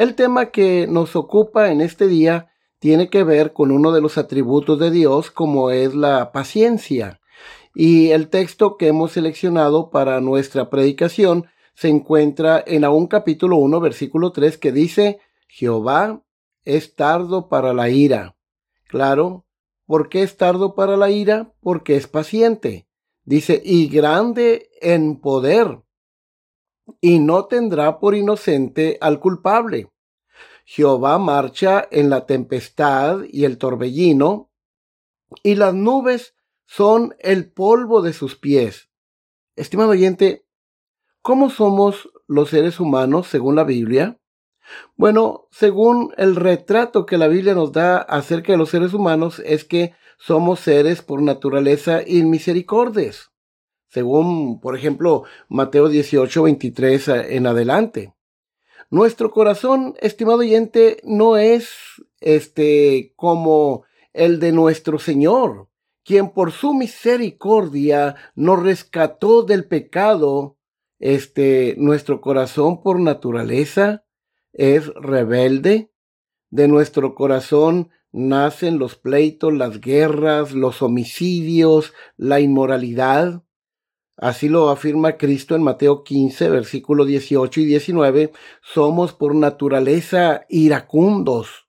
El tema que nos ocupa en este día tiene que ver con uno de los atributos de Dios como es la paciencia. Y el texto que hemos seleccionado para nuestra predicación se encuentra en un capítulo 1 versículo 3 que dice Jehová es tardo para la ira. Claro, ¿Por qué es tardo para la ira? Porque es paciente. Dice, y grande en poder, y no tendrá por inocente al culpable. Jehová marcha en la tempestad y el torbellino, y las nubes son el polvo de sus pies. Estimado oyente, ¿cómo somos los seres humanos según la Biblia? Bueno, según el retrato que la Biblia nos da acerca de los seres humanos, es que somos seres por naturaleza inmisericordes. Según, por ejemplo, Mateo 18, 23 en adelante. Nuestro corazón, estimado oyente, no es este como el de nuestro Señor, quien por su misericordia nos rescató del pecado. Este, nuestro corazón por naturaleza es rebelde. De nuestro corazón nacen los pleitos, las guerras, los homicidios, la inmoralidad. Así lo afirma Cristo en Mateo 15, versículos 18 y 19. Somos por naturaleza iracundos.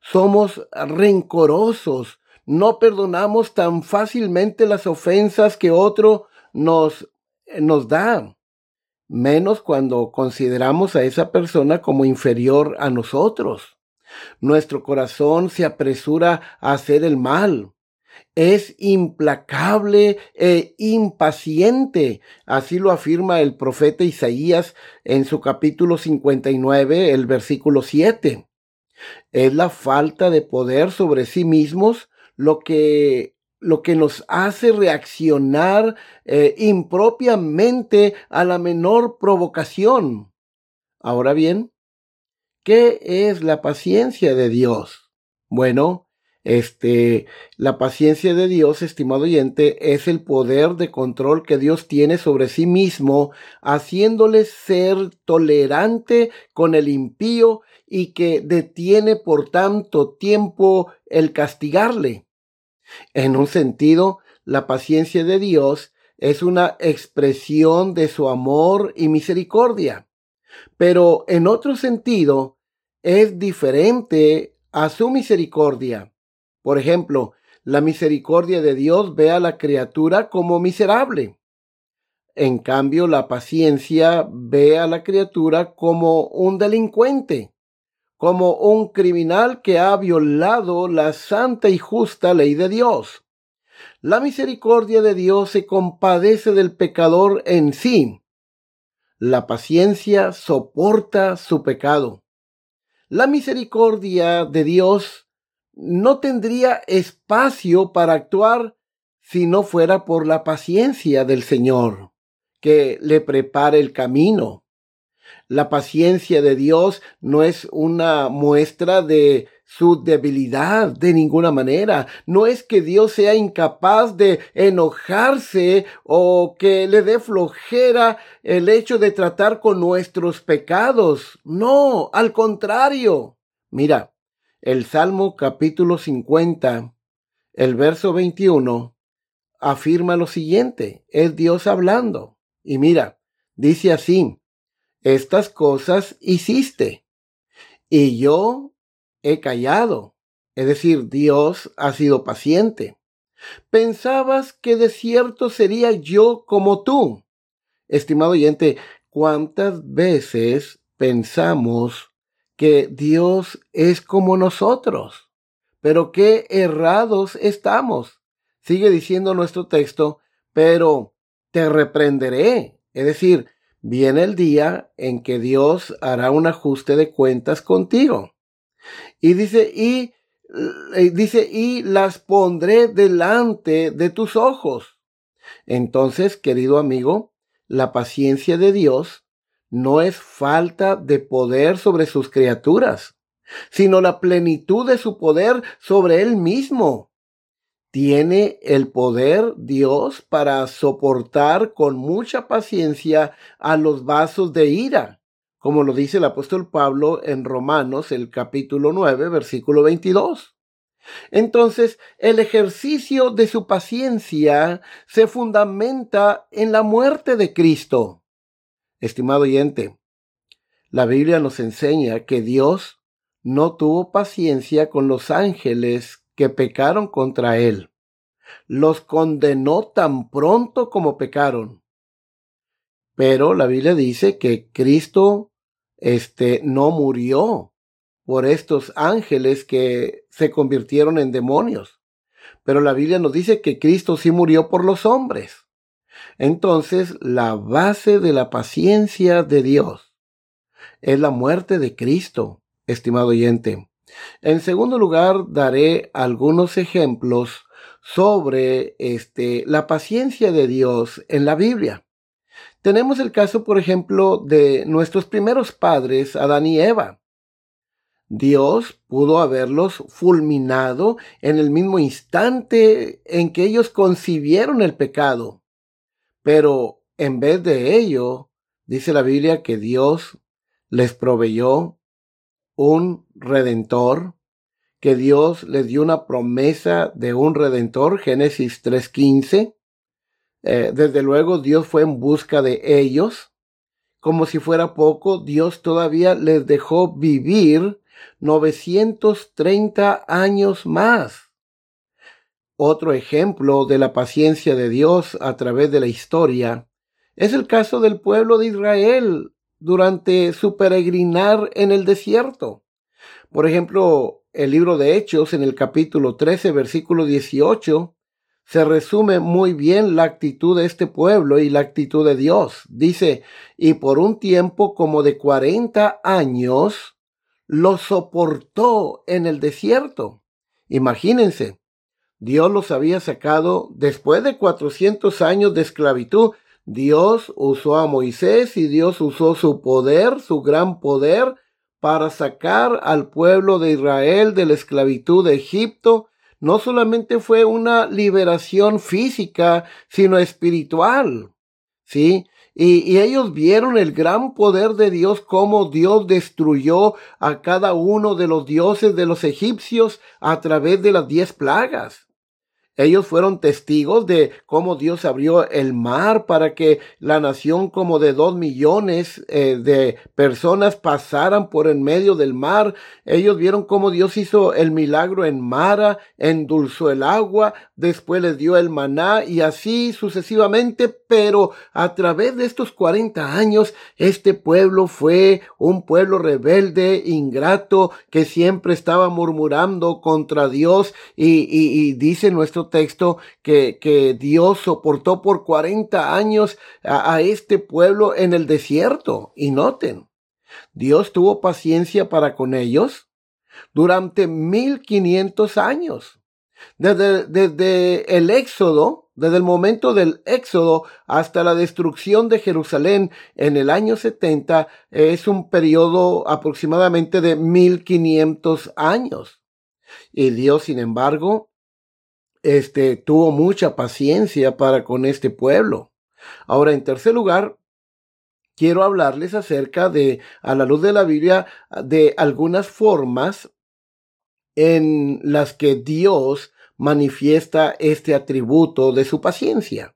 Somos rencorosos. No perdonamos tan fácilmente las ofensas que otro nos, nos da menos cuando consideramos a esa persona como inferior a nosotros. Nuestro corazón se apresura a hacer el mal. Es implacable e impaciente. Así lo afirma el profeta Isaías en su capítulo 59, el versículo 7. Es la falta de poder sobre sí mismos lo que lo que nos hace reaccionar eh, impropiamente a la menor provocación. Ahora bien, ¿qué es la paciencia de Dios? Bueno, este, la paciencia de Dios, estimado oyente, es el poder de control que Dios tiene sobre sí mismo, haciéndole ser tolerante con el impío y que detiene por tanto tiempo el castigarle. En un sentido, la paciencia de Dios es una expresión de su amor y misericordia, pero en otro sentido es diferente a su misericordia. Por ejemplo, la misericordia de Dios ve a la criatura como miserable. En cambio, la paciencia ve a la criatura como un delincuente como un criminal que ha violado la santa y justa ley de Dios. La misericordia de Dios se compadece del pecador en sí. La paciencia soporta su pecado. La misericordia de Dios no tendría espacio para actuar si no fuera por la paciencia del Señor, que le prepara el camino la paciencia de Dios no es una muestra de su debilidad de ninguna manera. No es que Dios sea incapaz de enojarse o que le dé flojera el hecho de tratar con nuestros pecados. No, al contrario. Mira, el Salmo capítulo 50, el verso 21, afirma lo siguiente. Es Dios hablando. Y mira, dice así estas cosas hiciste, y yo he callado. Es decir, Dios ha sido paciente. Pensabas que de cierto sería yo como tú. Estimado oyente, ¿cuántas veces pensamos que Dios es como nosotros? Pero qué errados estamos. Sigue diciendo nuestro texto, pero te reprenderé. Es decir, viene el día en que Dios hará un ajuste de cuentas contigo. Y dice, y eh, dice, y las pondré delante de tus ojos. Entonces, querido amigo, la paciencia de Dios no es falta de poder sobre sus criaturas, sino la plenitud de su poder sobre él mismo. Tiene el poder Dios para soportar con mucha paciencia a los vasos de ira como lo dice el apóstol Pablo en Romanos, el capítulo 9, versículo 22. Entonces, el ejercicio de su paciencia se fundamenta en la muerte de Cristo. Estimado oyente, la Biblia nos enseña que Dios no tuvo paciencia con los ángeles que pecaron contra él. Los condenó tan pronto como pecaron. Pero la Biblia dice que Cristo este, no murió por estos ángeles que se convirtieron en demonios. Pero la Biblia nos dice que Cristo sí murió por los hombres. Entonces, la base de la paciencia de Dios es la muerte de Cristo, estimado oyente. En segundo lugar, daré algunos ejemplos sobre este, la paciencia de Dios en la Biblia. Tenemos el caso, por ejemplo, de nuestros primeros padres, Adán y Eva. Dios pudo haberlos fulminado en el mismo instante en que ellos concibieron el pecado. Pero en vez de ello, dice la Biblia que Dios les proveyó un redentor, que Dios les dio una promesa de un redentor, Génesis 3.15, eh, desde luego Dios fue en busca de ellos. Como si fuera poco, Dios todavía les dejó vivir 930 años más. Otro ejemplo de la paciencia de Dios a través de la historia es el caso del pueblo de Israel durante su peregrinar en el desierto. Por ejemplo, el libro de Hechos en el capítulo 13, versículo 18, se resume muy bien la actitud de este pueblo y la actitud de Dios. Dice, y por un tiempo como de cuarenta años, lo soportó en el desierto. Imagínense, Dios los había sacado después de cuatrocientos años de esclavitud. Dios usó a Moisés y Dios usó su poder, su gran poder, para sacar al pueblo de Israel de la esclavitud de Egipto no solamente fue una liberación física, sino espiritual. ¿Sí? Y, y, ellos vieron el gran poder de Dios, cómo Dios destruyó a cada uno de los dioses de los egipcios a través de las diez plagas. Ellos fueron testigos de cómo Dios abrió el mar para que la nación como de dos millones eh, de personas pasaran por en medio del mar. Ellos vieron cómo Dios hizo el milagro en Mara, endulzó el agua, después les dio el maná y así sucesivamente. Pero a través de estos 40 años, este pueblo fue un pueblo rebelde, ingrato, que siempre estaba murmurando contra Dios y, dice nuestro texto que, que Dios soportó por 40 años a, este pueblo en el desierto. Y noten, Dios tuvo paciencia para con ellos durante 1500 años. Desde, desde, el éxodo, desde el momento del éxodo hasta la destrucción de Jerusalén en el año 70, es un periodo aproximadamente de 1500 años. Y Dios, sin embargo, este, tuvo mucha paciencia para con este pueblo. Ahora, en tercer lugar, quiero hablarles acerca de, a la luz de la Biblia, de algunas formas en las que Dios manifiesta este atributo de su paciencia.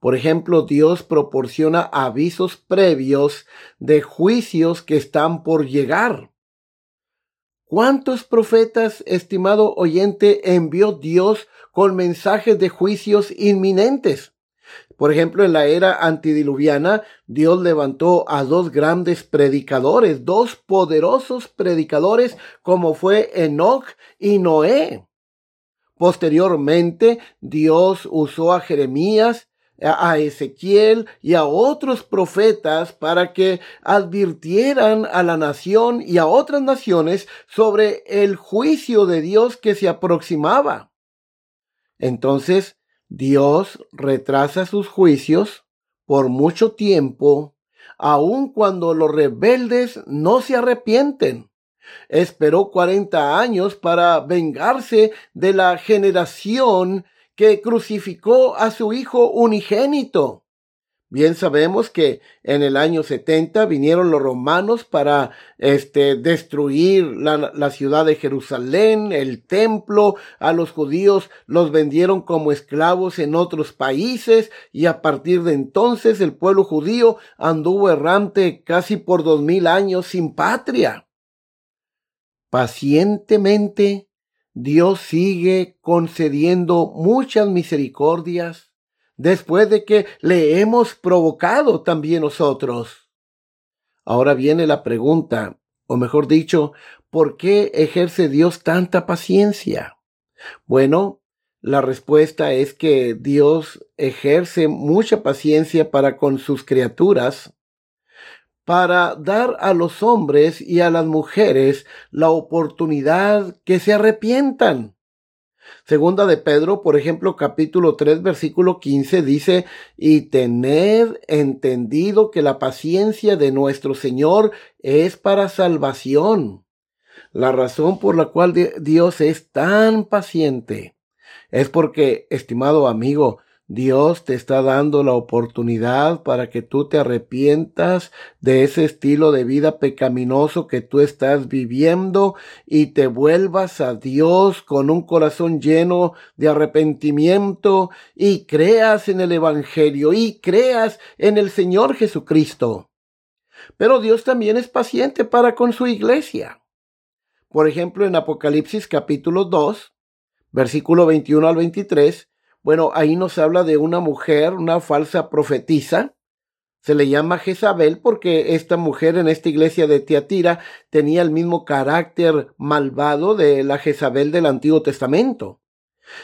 Por ejemplo, Dios proporciona avisos previos de juicios que están por llegar. ¿Cuántos profetas, estimado oyente, envió Dios con mensajes de juicios inminentes? Por ejemplo, en la era antidiluviana, Dios levantó a dos grandes predicadores, dos poderosos predicadores como fue Enoch y Noé. Posteriormente, Dios usó a Jeremías, a Ezequiel y a otros profetas para que advirtieran a la nación y a otras naciones sobre el juicio de Dios que se aproximaba. Entonces, Dios retrasa sus juicios por mucho tiempo, aun cuando los rebeldes no se arrepienten. Esperó cuarenta años para vengarse de la generación que crucificó a su Hijo unigénito. Bien sabemos que en el año 70 vinieron los romanos para este, destruir la, la, ciudad de Jerusalén, el templo, a los judíos los vendieron como esclavos en otros países y a partir de entonces el pueblo judío anduvo errante casi por dos mil años sin patria. Pacientemente Dios sigue concediendo muchas misericordias después de que le hemos provocado también nosotros. Ahora viene la pregunta, o mejor dicho, ¿por qué ejerce Dios tanta paciencia? Bueno, la respuesta es que Dios ejerce mucha paciencia para con sus criaturas, para dar a los hombres y a las mujeres la oportunidad que se arrepientan. Segunda de Pedro, por ejemplo, capítulo 3, versículo 15 dice, y tened entendido que la paciencia de nuestro Señor es para salvación. La razón por la cual Dios es tan paciente es porque, estimado amigo, Dios te está dando la oportunidad para que tú te arrepientas de ese estilo de vida pecaminoso que tú estás viviendo y te vuelvas a Dios con un corazón lleno de arrepentimiento y creas en el Evangelio y creas en el Señor Jesucristo. Pero Dios también es paciente para con su iglesia. Por ejemplo, en Apocalipsis capítulo 2, versículo 21 al 23, bueno, ahí nos habla de una mujer, una falsa profetisa. Se le llama Jezabel porque esta mujer en esta iglesia de Tiatira tenía el mismo carácter malvado de la Jezabel del Antiguo Testamento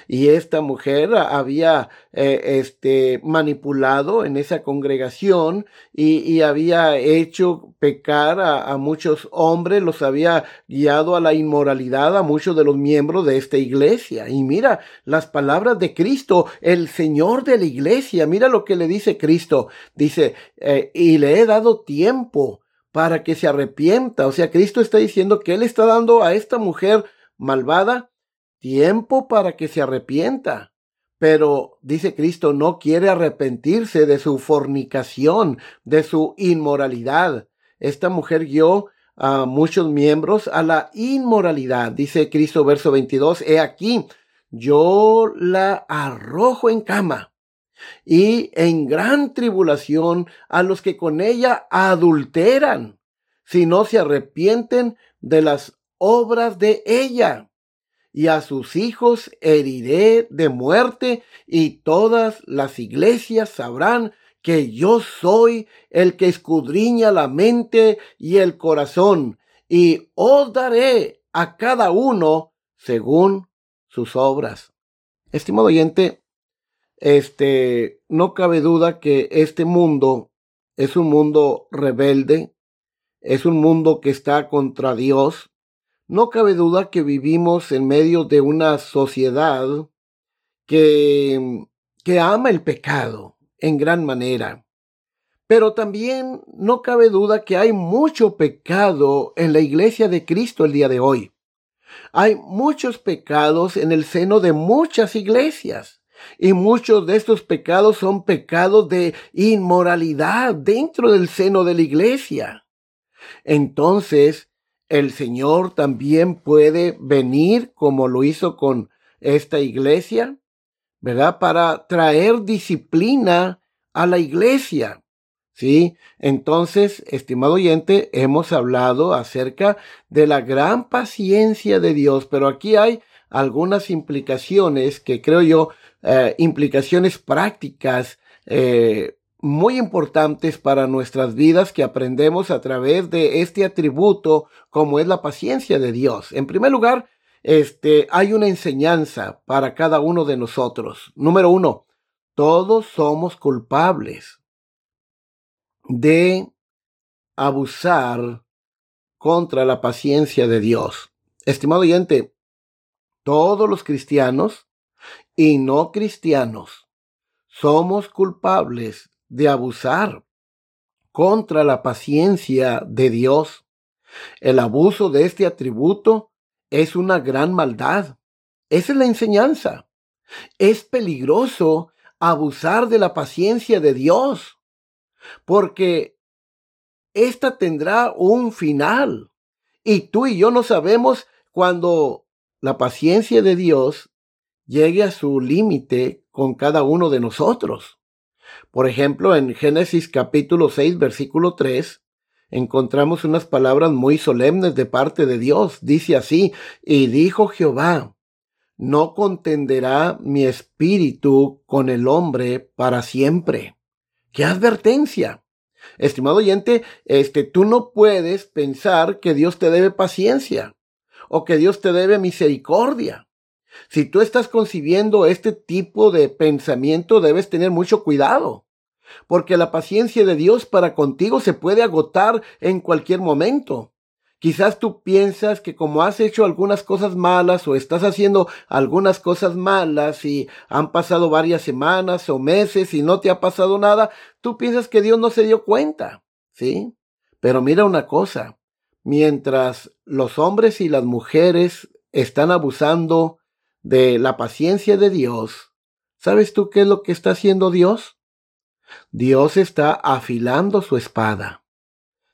y esta mujer había eh, este, manipulado en esa congregación y, había hecho pecar a, muchos hombres, los había guiado a la inmoralidad a muchos de los miembros de esta iglesia. Y mira las palabras de Cristo, el Señor de la iglesia, mira lo que le dice Cristo, dice, eh, y le he dado tiempo para que se arrepienta. O sea, Cristo está diciendo que Él está dando a esta mujer malvada tiempo para que se arrepienta. Pero, dice Cristo, no quiere arrepentirse de su fornicación, de su inmoralidad. Esta mujer guió a muchos miembros a la inmoralidad. Dice Cristo, verso 22, he aquí, yo la arrojo en cama y en gran tribulación a los que con ella adulteran, si no se arrepienten de las obras de ella y a sus hijos heriré de muerte, y todas las iglesias sabrán que yo soy el que escudriña la mente y el corazón, y os daré a cada uno según sus obras. Estimado oyente, este, no cabe duda que este mundo es un mundo rebelde, es un mundo que está contra Dios, no cabe duda que vivimos en medio de una sociedad que, que ama el pecado en gran manera. Pero también no cabe duda que hay mucho pecado en la iglesia de Cristo el día de hoy. Hay muchos pecados en el seno de muchas iglesias. Y muchos de estos pecados son pecados de inmoralidad dentro del seno de la iglesia. Entonces, el Señor también puede venir como lo hizo con esta iglesia, ¿verdad? Para traer disciplina a la iglesia. ¿Sí? Entonces, estimado oyente, hemos hablado acerca de la gran paciencia de Dios, pero aquí hay algunas implicaciones que creo yo, eh, implicaciones prácticas eh, muy importantes para nuestras vidas que aprendemos a través de este atributo como es la paciencia de Dios. En primer lugar, este, hay una enseñanza para cada uno de nosotros. Número uno, todos somos culpables de abusar contra la paciencia de Dios. Estimado oyente, todos los cristianos y no cristianos somos culpables de abusar contra la paciencia de Dios. El abuso de este atributo es una gran maldad. Esa es la enseñanza. Es peligroso abusar de la paciencia de Dios, porque esta tendrá un final. Y tú y yo no sabemos cuando la paciencia de Dios llegue a su límite con cada uno de nosotros. Por ejemplo, en Génesis capítulo 6, versículo 3, encontramos unas palabras muy solemnes de parte de Dios. Dice así, y dijo Jehová, no contenderá mi espíritu con el hombre para siempre. ¡Qué advertencia! Estimado oyente, este, tú no puedes pensar que Dios te debe paciencia o que Dios te debe misericordia. Si tú estás concibiendo este tipo de pensamiento, debes tener mucho cuidado, porque la paciencia de Dios para contigo se puede agotar en cualquier momento. Quizás tú piensas que como has hecho algunas cosas malas o estás haciendo algunas cosas malas y han pasado varias semanas o meses y no te ha pasado nada, tú piensas que Dios no se dio cuenta, ¿sí? Pero mira una cosa, mientras los hombres y las mujeres están abusando de la paciencia de Dios, ¿sabes tú qué es lo que está haciendo Dios? Dios está afilando su espada.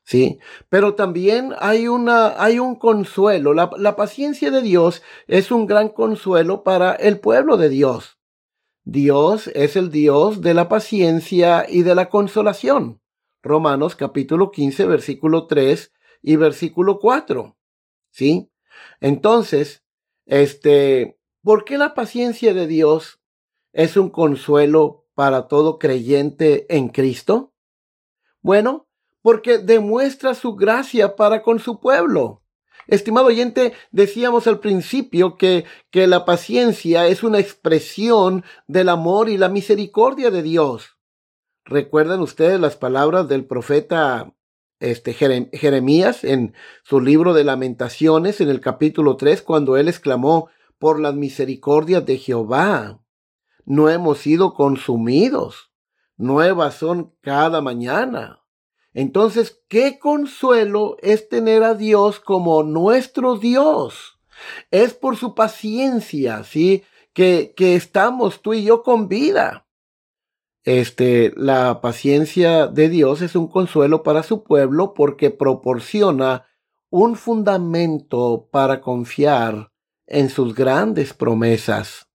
¿Sí? Pero también hay una, hay un consuelo. La, la paciencia de Dios es un gran consuelo para el pueblo de Dios. Dios es el Dios de la paciencia y de la consolación. Romanos capítulo 15, versículo 3 y versículo 4. ¿Sí? Entonces, este, ¿Por qué la paciencia de Dios es un consuelo para todo creyente en Cristo? Bueno, porque demuestra su gracia para con su pueblo. Estimado oyente, decíamos al principio que, que la paciencia es una expresión del amor y la misericordia de Dios. ¿Recuerdan ustedes las palabras del profeta este, Jeremías en su libro de lamentaciones en el capítulo 3 cuando él exclamó, por las misericordias de Jehová. No hemos sido consumidos. Nuevas son cada mañana. Entonces, qué consuelo es tener a Dios como nuestro Dios. Es por su paciencia, ¿sí? Que, que estamos tú y yo con vida. Este, la paciencia de Dios es un consuelo para su pueblo porque proporciona un fundamento para confiar en sus grandes promesas.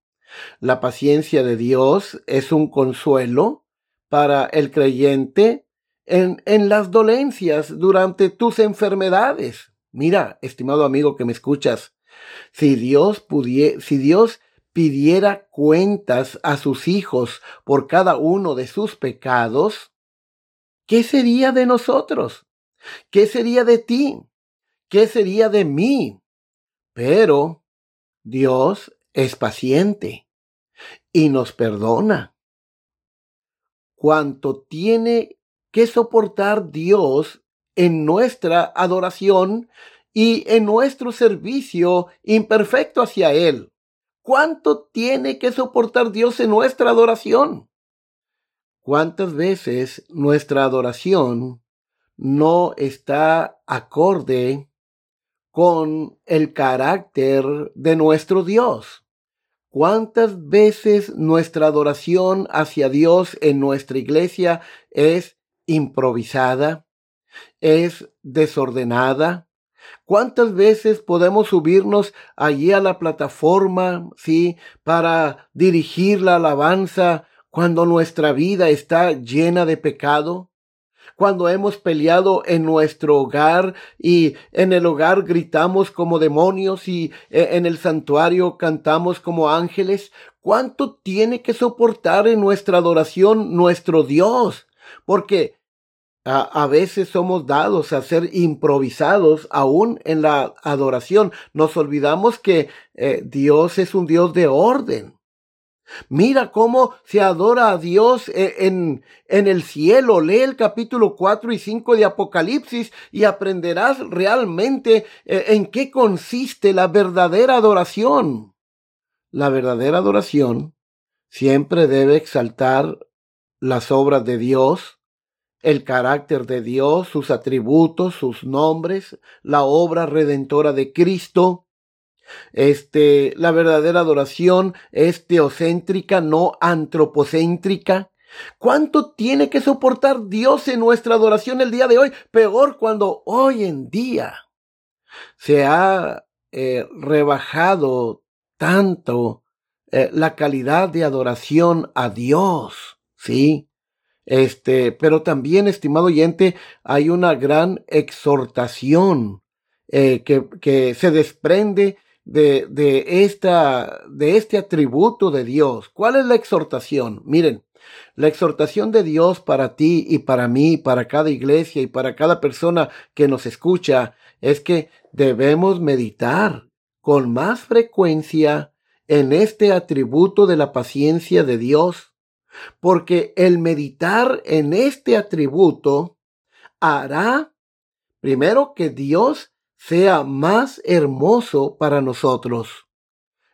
La paciencia de Dios es un consuelo para el creyente en, en las dolencias durante tus enfermedades. Mira, estimado amigo que me escuchas, si Dios si Dios pidiera cuentas a sus hijos por cada uno de sus pecados, ¿qué sería de nosotros? ¿Qué sería de ti? ¿Qué sería de mí? Pero Dios es paciente y nos perdona. Cuanto tiene que soportar Dios en nuestra adoración y en nuestro servicio imperfecto hacia Él. ¿Cuánto tiene que soportar Dios en nuestra adoración? ¿Cuántas veces nuestra adoración no está acorde con el carácter de nuestro Dios. ¿Cuántas veces nuestra adoración hacia Dios en nuestra iglesia es improvisada? ¿Es desordenada? ¿Cuántas veces podemos subirnos allí a la plataforma, sí, para dirigir la alabanza cuando nuestra vida está llena de pecado? Cuando hemos peleado en nuestro hogar y en el hogar gritamos como demonios y eh, en el santuario cantamos como ángeles, ¿cuánto tiene que soportar en nuestra adoración nuestro Dios? Porque a, veces somos dados a ser improvisados aún en la adoración. Nos olvidamos que eh, Dios es un Dios de orden. Mira cómo se adora a Dios eh, en, en, el cielo. Lee el capítulo 4 y 5 de Apocalipsis y aprenderás realmente eh, en qué consiste la verdadera adoración. La verdadera adoración siempre debe exaltar las obras de Dios el carácter de Dios, sus atributos, sus nombres, la obra redentora de Cristo. Este, la verdadera adoración es teocéntrica, no antropocéntrica. ¿Cuánto tiene que soportar Dios en nuestra adoración el día de hoy? Peor cuando hoy en día se ha eh, rebajado tanto eh, la calidad de adoración a Dios, ¿sí? Este, pero también, estimado oyente, hay una gran exhortación eh, que, que, se desprende de, de, esta, de este atributo de Dios. ¿Cuál es la exhortación? Miren, la exhortación de Dios para ti y para mí, para cada iglesia y para cada persona que nos escucha, es que debemos meditar con más frecuencia en este atributo de la paciencia de Dios porque el meditar en este atributo hará primero que Dios sea más hermoso para nosotros.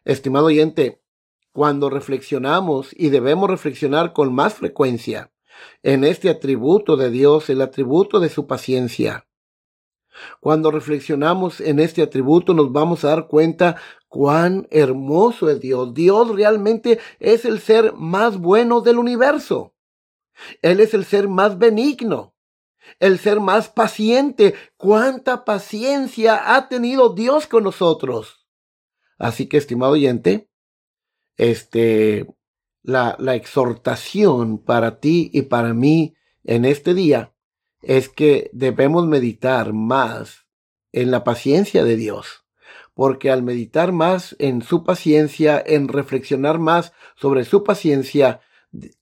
Estimado oyente, cuando reflexionamos y debemos reflexionar con más frecuencia en este atributo de Dios, el atributo de su paciencia, cuando reflexionamos en este atributo nos vamos a dar cuenta cuán hermoso es Dios. Dios realmente es el ser más bueno del universo. Él es el ser más benigno, el ser más paciente. Cuánta paciencia ha tenido Dios con nosotros. Así que, estimado oyente, este, la, la exhortación para ti y para mí en este día es que debemos meditar más en la paciencia de Dios, porque al meditar más en su paciencia, en reflexionar más sobre su paciencia,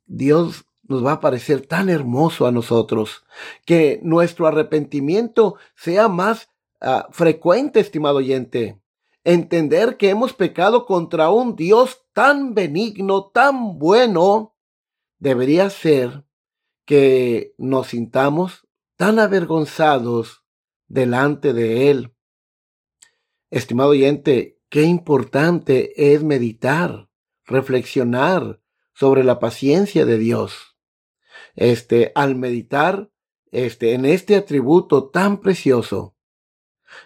Dios nos va a parecer tan hermoso a nosotros, que nuestro arrepentimiento sea más ah, frecuente, estimado oyente. Entender que hemos pecado contra un Dios tan benigno, tan bueno, debería ser que nos sintamos tan avergonzados delante de Él. Estimado oyente, qué importante es meditar, reflexionar sobre la paciencia de Dios. Este, al meditar, este, en este atributo tan precioso,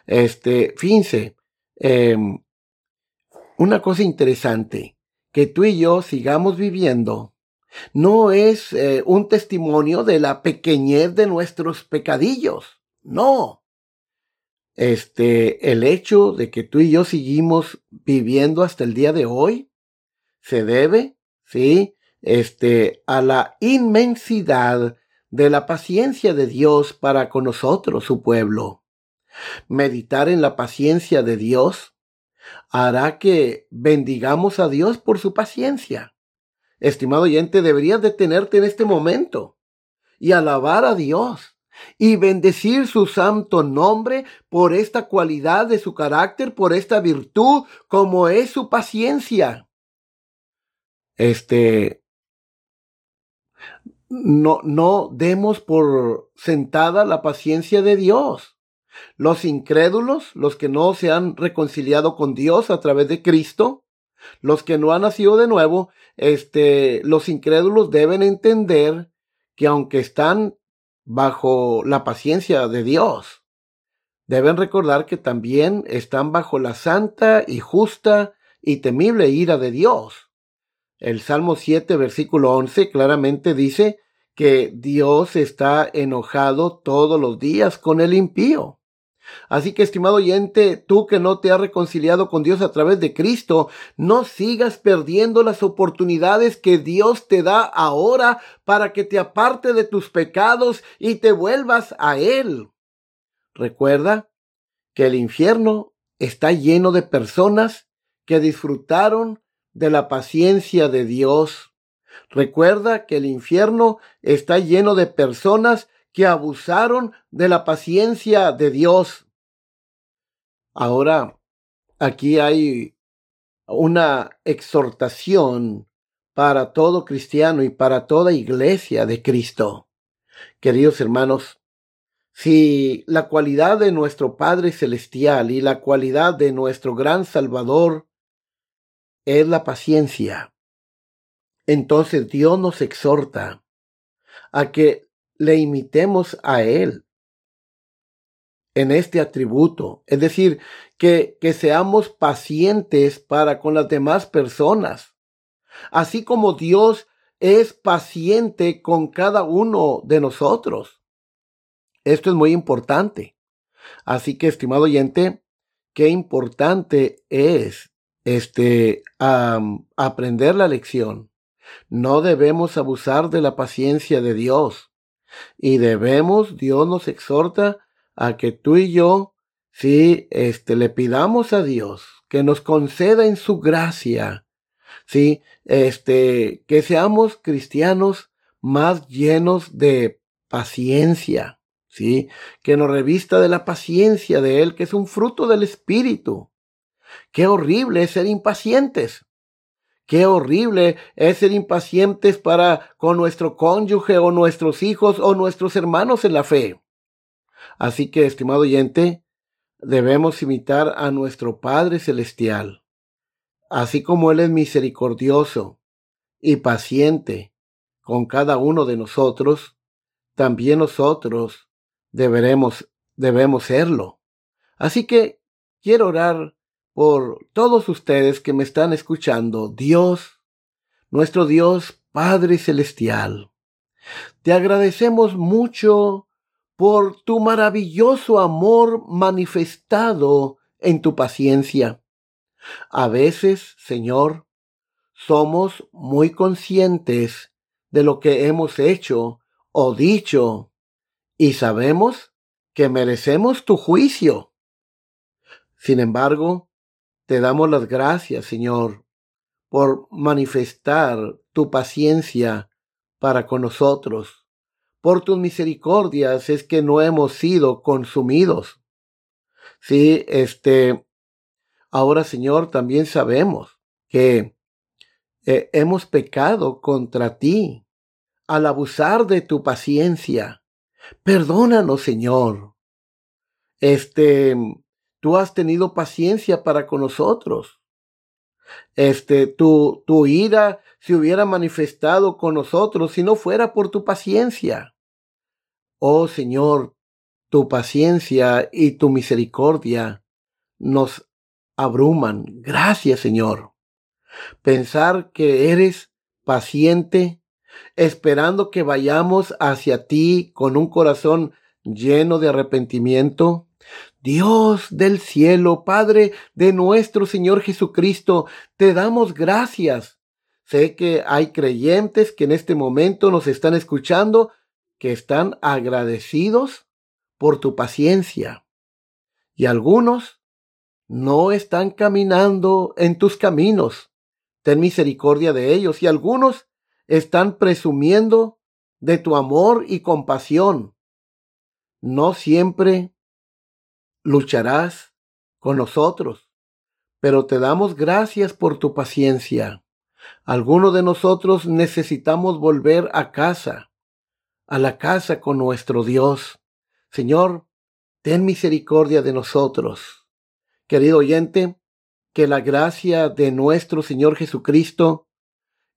este, fíjense, em, una cosa interesante, que tú y yo sigamos viviendo no es eh, un testimonio de la pequeñez de nuestros pecadillos. No. Este, el hecho de que tú y yo seguimos viviendo hasta el día de hoy se debe, sí, este, a la inmensidad de la paciencia de Dios para con nosotros, su pueblo. Meditar en la paciencia de Dios hará que bendigamos a Dios por su paciencia estimado oyente, deberías detenerte en este momento y alabar a Dios y bendecir su santo nombre por esta cualidad de su carácter, por esta virtud como es su paciencia. Este, no, no demos por sentada la paciencia de Dios. Los incrédulos, los que no se han reconciliado con Dios a través de Cristo, los que no han nacido de nuevo, este, los incrédulos deben entender que aunque están bajo la paciencia de Dios, deben recordar que también están bajo la santa y justa y temible ira de Dios. El Salmo 7, versículo 11 claramente dice que Dios está enojado todos los días con el impío. Así que, estimado oyente, tú que no te has reconciliado con Dios a través de Cristo, no sigas perdiendo las oportunidades que Dios te da ahora para que te aparte de tus pecados y te vuelvas a Él. Recuerda que el infierno está lleno de personas que disfrutaron de la paciencia de Dios. Recuerda que el infierno está lleno de personas que abusaron de la paciencia de Dios. Ahora, aquí hay una exhortación para todo cristiano y para toda iglesia de Cristo. Queridos hermanos, si la cualidad de nuestro Padre Celestial y la cualidad de nuestro gran Salvador es la paciencia, entonces Dios nos exhorta a que le imitemos a Él en este atributo. Es decir, que, que seamos pacientes para con las demás personas. Así como Dios es paciente con cada uno de nosotros. Esto es muy importante. Así que, estimado oyente, qué importante es este aprender la lección. No debemos abusar de la paciencia de Dios. Y debemos, Dios nos exhorta a que tú y yo, sí, este, le pidamos a Dios que nos conceda en su gracia, sí, este, que seamos cristianos más llenos de paciencia, sí, que nos revista de la paciencia de Él, que es un fruto del Espíritu. Qué horrible es ser impacientes. Qué horrible es ser impacientes para con nuestro cónyuge o nuestros hijos o nuestros hermanos en la fe. Así que, estimado oyente, debemos imitar a nuestro Padre Celestial. Así como Él es misericordioso y paciente con cada uno de nosotros, también nosotros deberemos, debemos serlo. Así que quiero orar por todos ustedes que me están escuchando, Dios, nuestro Dios Padre Celestial. Te agradecemos mucho por tu maravilloso amor manifestado en tu paciencia. A veces, Señor, somos muy conscientes de lo que hemos hecho o dicho y sabemos que merecemos tu juicio. Sin embargo, te damos las gracias, Señor, por manifestar tu paciencia para con nosotros. Por tus misericordias es que no hemos sido consumidos. Sí, este, ahora, Señor, también sabemos que eh, hemos pecado contra ti al abusar de tu paciencia. Perdónanos, Señor. Este, tú has tenido paciencia para con nosotros. Este, tu, tu ira se hubiera manifestado con nosotros si no fuera por tu paciencia. Oh Señor, tu paciencia y tu misericordia nos abruman. Gracias, Señor. Pensar que eres paciente, esperando que vayamos hacia ti con un corazón lleno de arrepentimiento, Dios del cielo, Padre de nuestro Señor Jesucristo, te damos gracias. Sé que hay creyentes que en este momento nos están escuchando, que están agradecidos por tu paciencia. Y algunos no están caminando en tus caminos. Ten misericordia de ellos. Y algunos están presumiendo de tu amor y compasión. No siempre lucharás con nosotros, pero te damos gracias por tu paciencia. Algunos de nosotros necesitamos volver a casa, a la casa con nuestro Dios. Señor, ten misericordia de nosotros. Querido oyente, que la gracia de nuestro Señor Jesucristo,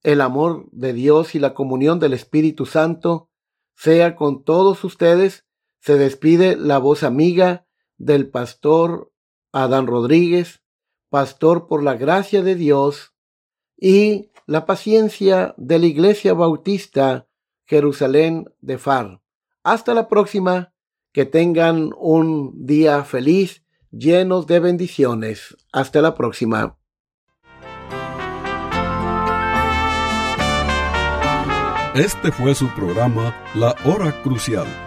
el amor de Dios y la comunión del Espíritu Santo sea con todos ustedes. Se despide la voz amiga del pastor Adán Rodríguez, pastor por la gracia de Dios, y la paciencia de la Iglesia Bautista Jerusalén de Far. Hasta la próxima. Que tengan un día feliz, llenos de bendiciones. Hasta la próxima. Este fue su programa La Hora Crucial.